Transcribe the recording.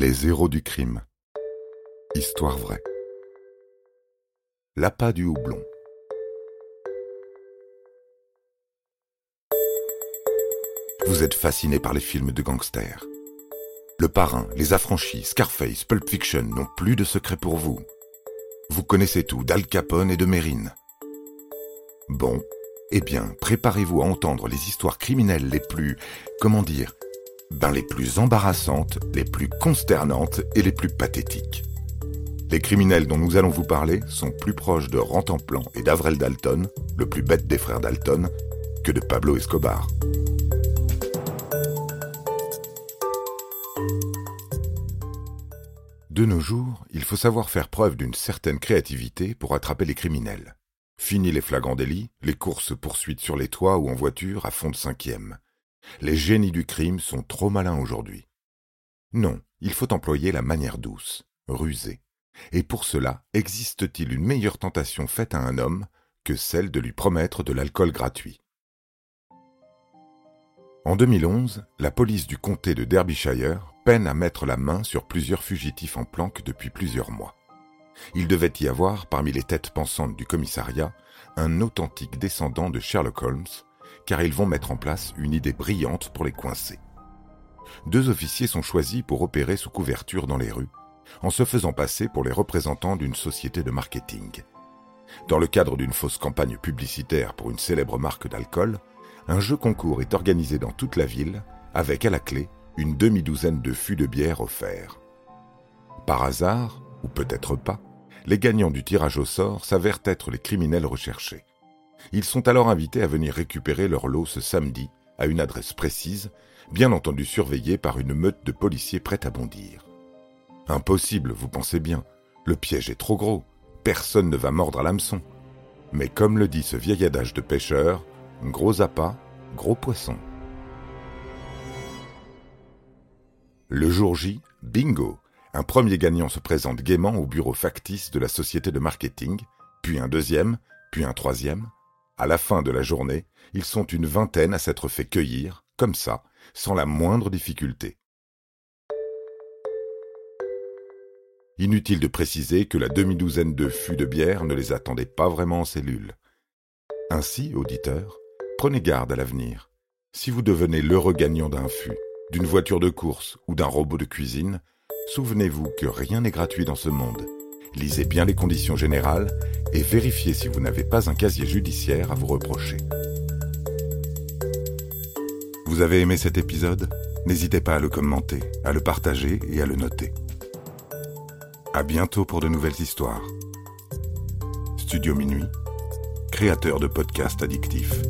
Les héros du crime. Histoire vraie. L'appât du houblon. Vous êtes fasciné par les films de gangsters. Le Parrain, Les Affranchis, Scarface, Pulp Fiction n'ont plus de secret pour vous. Vous connaissez tout d'Al Capone et de Mérine. Bon, eh bien, préparez-vous à entendre les histoires criminelles les plus, comment dire, ben les plus embarrassantes, les plus consternantes et les plus pathétiques. Les criminels dont nous allons vous parler sont plus proches de Rantanplan et d'Avrel Dalton, le plus bête des frères Dalton, que de Pablo Escobar. De nos jours, il faut savoir faire preuve d'une certaine créativité pour attraper les criminels. Fini les flagrants délits, les courses-poursuites sur les toits ou en voiture à fond de cinquième. Les génies du crime sont trop malins aujourd'hui. Non, il faut employer la manière douce, rusée. Et pour cela, existe-t-il une meilleure tentation faite à un homme que celle de lui promettre de l'alcool gratuit? En 2011, la police du comté de Derbyshire peine à mettre la main sur plusieurs fugitifs en planque depuis plusieurs mois. Il devait y avoir, parmi les têtes pensantes du commissariat, un authentique descendant de Sherlock Holmes, car ils vont mettre en place une idée brillante pour les coincer. Deux officiers sont choisis pour opérer sous couverture dans les rues, en se faisant passer pour les représentants d'une société de marketing. Dans le cadre d'une fausse campagne publicitaire pour une célèbre marque d'alcool, un jeu concours est organisé dans toute la ville, avec à la clé une demi-douzaine de fûts de bière offerts. Par hasard, ou peut-être pas, les gagnants du tirage au sort s'avèrent être les criminels recherchés. Ils sont alors invités à venir récupérer leur lot ce samedi, à une adresse précise, bien entendu surveillée par une meute de policiers prêts à bondir. Impossible, vous pensez bien. Le piège est trop gros. Personne ne va mordre à l'hameçon. Mais comme le dit ce vieil adage de pêcheur, gros appât, gros poisson. Le jour J, bingo un premier gagnant se présente gaiement au bureau factice de la société de marketing, puis un deuxième, puis un troisième. À la fin de la journée, ils sont une vingtaine à s'être fait cueillir, comme ça, sans la moindre difficulté. Inutile de préciser que la demi-douzaine de fûts de bière ne les attendait pas vraiment en cellule. Ainsi, auditeur, prenez garde à l'avenir. Si vous devenez l'heureux gagnant d'un fût, d'une voiture de course ou d'un robot de cuisine, Souvenez-vous que rien n'est gratuit dans ce monde. Lisez bien les conditions générales et vérifiez si vous n'avez pas un casier judiciaire à vous reprocher. Vous avez aimé cet épisode? N'hésitez pas à le commenter, à le partager et à le noter. À bientôt pour de nouvelles histoires. Studio Minuit, créateur de podcasts addictifs.